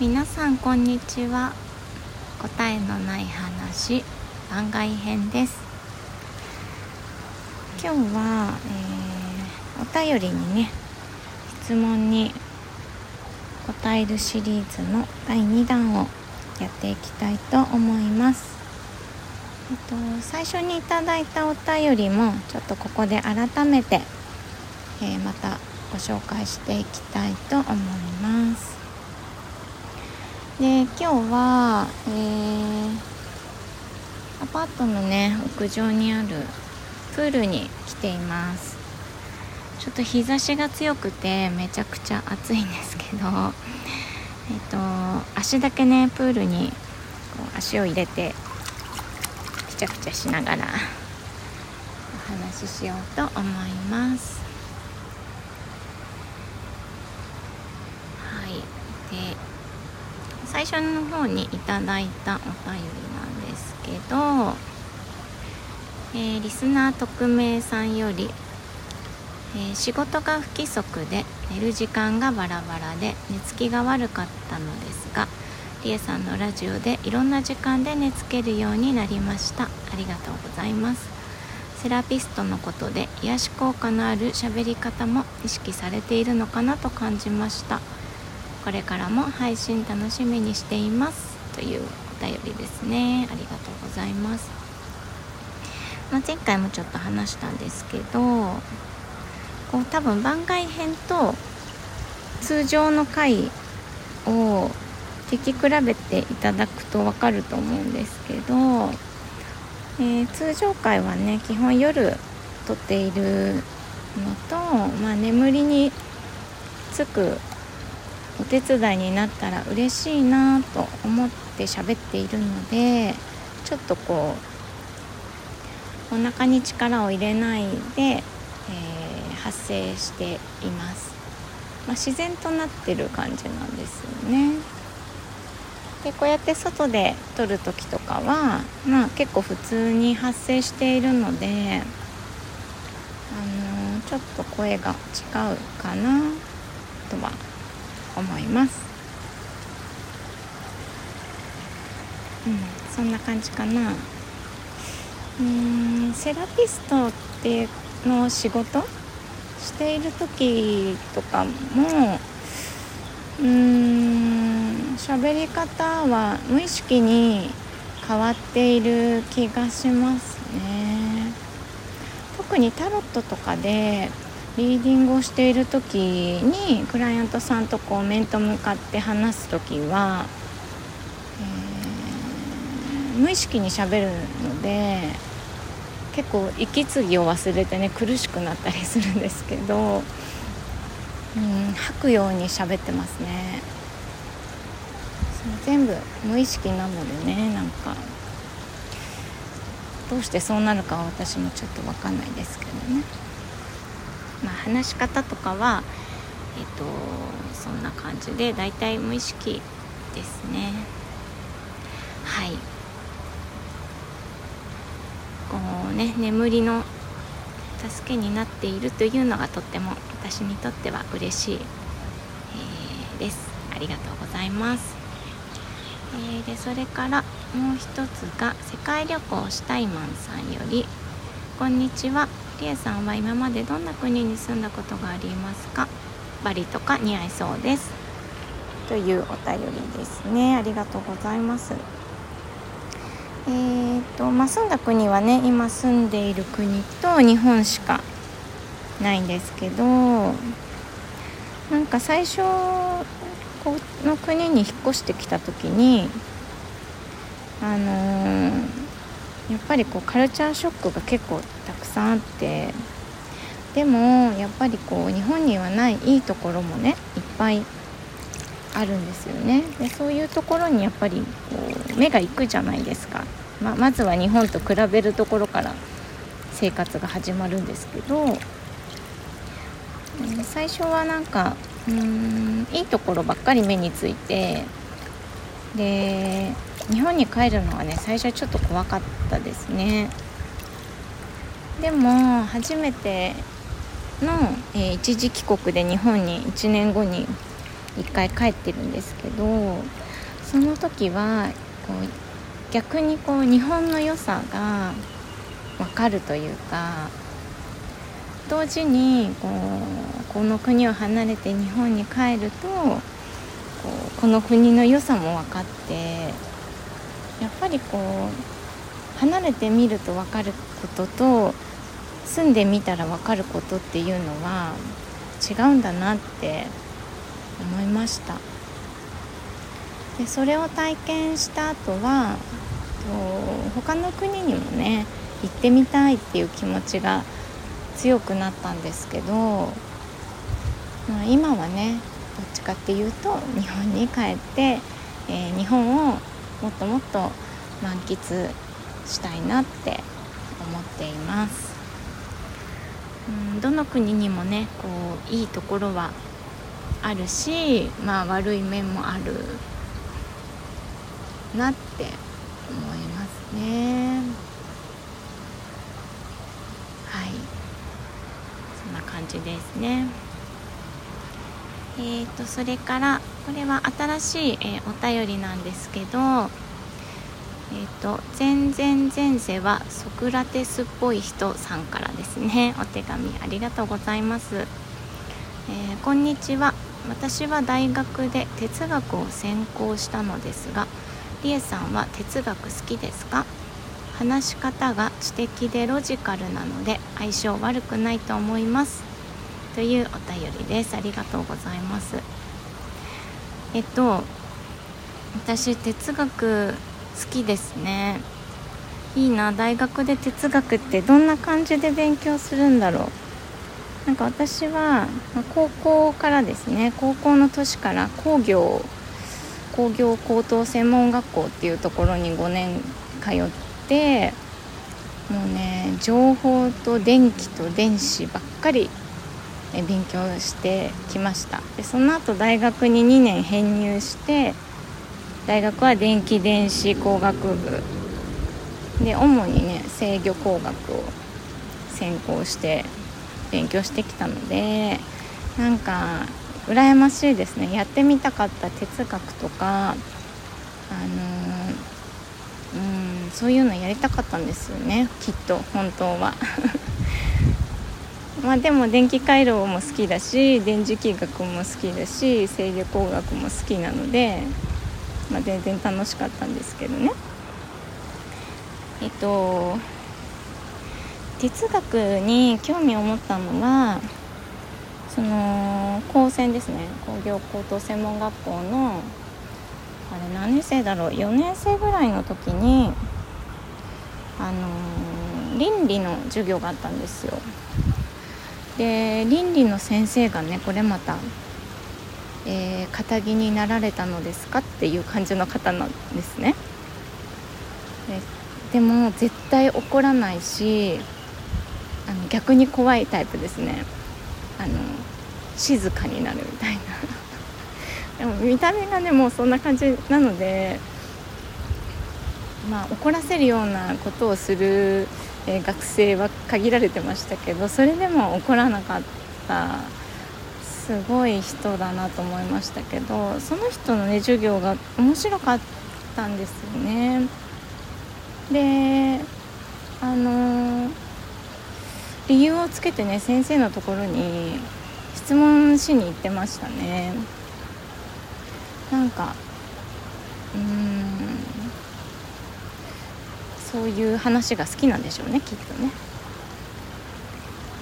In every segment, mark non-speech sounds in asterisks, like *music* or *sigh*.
皆さんこんにちは。答えのない話番外編です。今日は、えー、お便りにね質問に答えるシリーズの第2弾をやっていきたいと思います。えっと、最初にいただいたお便りもちょっとここで改めて、えー、またご紹介していきたいと思います。で今日は、えー、アパートのね屋上にあるプールに来ています。ちょっと日差しが強くてめちゃくちゃ暑いんですけどえっと足だけねプールにこう足を入れてくちゃくちゃしながらお話ししようと思います。はい。で最初の方にいただいたお便りなんですけど、えー、リスナー匿名さんより、えー、仕事が不規則で寝る時間がバラバラで寝つきが悪かったのですがりえさんのラジオでいろんな時間で寝つけるようになりました。ありがとうございます。セラピストのことで癒し効果のある喋り方も意識されているのかなと感じました。これからも配信楽しみにしていますというお便りですね。ありがとうございます、まあ、前回もちょっと話したんですけどこう多分番外編と通常の回を聞き比べていただくと分かると思うんですけど、えー、通常回はね基本夜撮っているのと、まあ、眠りにつくお手伝いになったら嬉しいなと思って喋っているのでちょっとこうお腹に力を入れないで、えー、発生しています、まあ、自然となってる感じなんですよね。でこうやって外で撮る時とかは、まあ、結構普通に発生しているので、あのー、ちょっと声が違うかなとは思います。うん、そんな感じかな。うんセラピストっての仕事している時とかもうーん喋り方は無意識に変わっている気がしますね特にタロットとかでリーディングをしている時にクライアントさんとこう面と向かって話す時は、えー、無意識にしゃべるので結構息継ぎを忘れてね苦しくなったりするんですけどうん吐くように喋ってますね。全部無意識なのでねなんかどうしてそうなるかは私もちょっと分かんないですけどね。まあ話し方とかはえっとそんな感じでだいたい無意識ですね。はい。こうね眠りの助けになっているというのがとっても私にとっては嬉しい、えー、です。ありがとうございます、えー、でそれからもう一つが世界旅行したいマンさんよりこんにちは。りえさんは今までどんな国に住んだことがありますか？バリとか似合いそうです。というお便りですね。ありがとうございます。えーとまあ、住んだ国はね今住んでいる国と日本しかないんですけどなんか最初この国に引っ越してきた時にあのー、やっぱりこうカルチャーショックが結構たくさんあってでもやっぱりこう日本にはないいいところもねいっぱいあるんですよね。でそういうところにやっぱりこう目が行くじゃないですか、まあまずは日本と比べるところから生活が始まるんですけど最初はなんかうんいいところばっかり目についてで日本に帰るのはね最初はちょっと怖かったですね。でも初めての、えー、一時帰国で日本に1年後に一回帰ってるんですけどその時はこう逆にこう日本の良さが分かるというか同時にこうこの国を離れて日本に帰るとこうこの国の良さも分かってやっぱりこう離れてみると分かることと住んでみたら分かることっていうのは違うんだなって思いましたでそれを体験した後はと他の国にもね行ってみたいっていう気持ちが強くなったんですけど、まあ、今はねどっちかっていうと日本に帰って、えー、日本をもっともっと満喫したいなって思っています。うんどの国にもねこういいところはあるし、まあ、悪い面もあるなって思いますね。はいそんな感じですね。えーと、それからこれは新しい、えー、お便りなんですけど、えーと、と全然前世はソクラテスっぽい人さんからですね。*laughs* お手紙ありがとうございます、えー、こんにちは。私は大学で哲学を専攻したのですがりえさんは哲学好きですか？話し方が知的でロジカルなので相性悪くないと思います。というお便りです。ありがとうございます。えっと私哲学好きですね。いいな大学で哲学ってどんな感じで勉強するんだろう。なんか私は、高校からですね。高校の年から工業工業高等専門学校っていうところに5年通ってもうね情報と電気と電子ばっかり勉強してきました。でその後大学に2年編入して大学は電気電子工学部。で主にね制御工学を専攻して勉強してきたのでなんか羨ましいですね。やってみたかった哲学とかあのうんそういうのやりたかったんですよね。きっと本当は。*laughs* まあでも電気回路も好きだし電磁気学も好きだし制御工学も好きなので、まあ、全然楽しかったんですけどね。えっと哲学に興味を持ったのはその高専ですね。工業高等専門学校のあれ何年生だろう？4年生ぐらいの時にあの倫理の授業があったんですよ。で倫理の先生がねこれまた「えー、肩着になられたのですか?」っていう感じの方なんですねででも絶対怒らないしあの逆に怖いタイプですねあの静かになるみたいな *laughs* でも見た目がねもうそんな感じなのでまあ怒らせるようなことをする、えー、学生は限られてましたけどそれでも怒らなかったすごい人だなと思いましたけどその人のね授業が面白かったんですよね。であの理由をつけてね先生のところに質問しに行ってましたね。なんかうーんそういう話が好きなんでしょうねきっとね。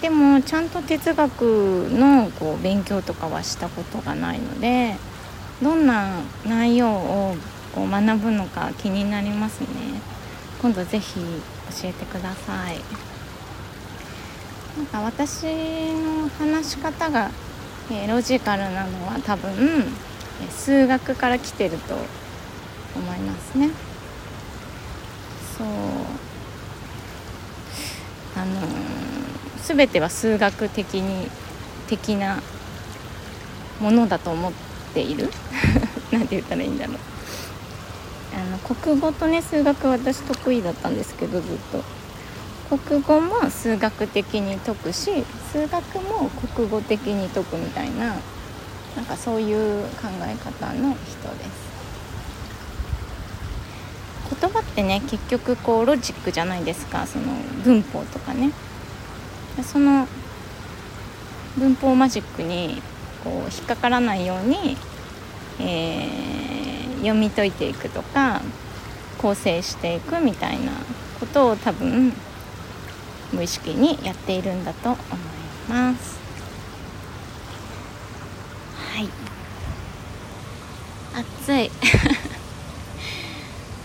でもちゃんと哲学のこう勉強とかはしたことがないのでどんな内容をこう学ぶのか気になりますね今度ぜひ教えてください。なんか私の話し方が、え、ロジカルなのは多分、え、数学から来てると思いますね。そうあのー、全ては数学的に的なものだと思っている？*laughs* なんて言ったらいいんだろう。あの国語とね数学私得意だったんですけどずっと。国語も数学的に解くし数学も国語的に解くみたいななんかそういう考え方の人です。言葉ってね結局こうロジックじゃないですか。その文法とかね。その文法マジックにこう引っかからないように、えー、読み解いていくとか構成していくみたいなことを多分無意識にやっているんだと思います。はい。暑い。*laughs*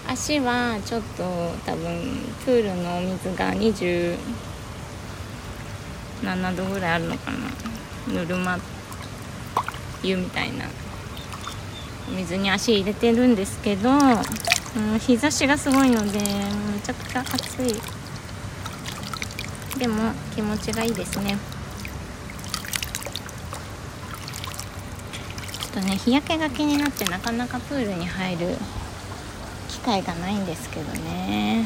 足はちょっと多分プールの水が7度ぐらいあるのかな。ぬるま湯みたいな。水に足入れてるんですけど、うん、日差しがすごいのでめちゃくちゃ暑い。でも気持ちがいいですね。ちょっとね日焼けが気になってなかなかプールに入る機会がないんですけどね。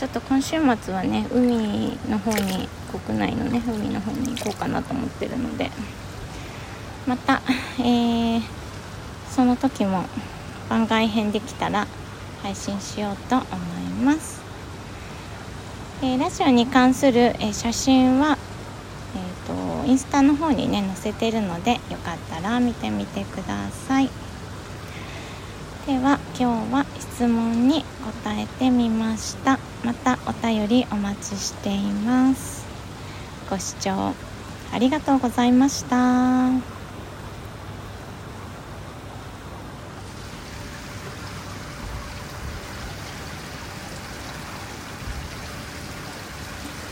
ちょっと今週末はね海の方に国内のね海の方に行こうかなと思ってるので。また、えー、その時も番外編できたら配信しようと思います、えー、ラジオに関する、えー、写真は、えーと、インスタの方にね載せてるのでよかったら見てみてください。では今日は質問に答えてみました。またお便りお待ちしていますご視聴ありがとうございました。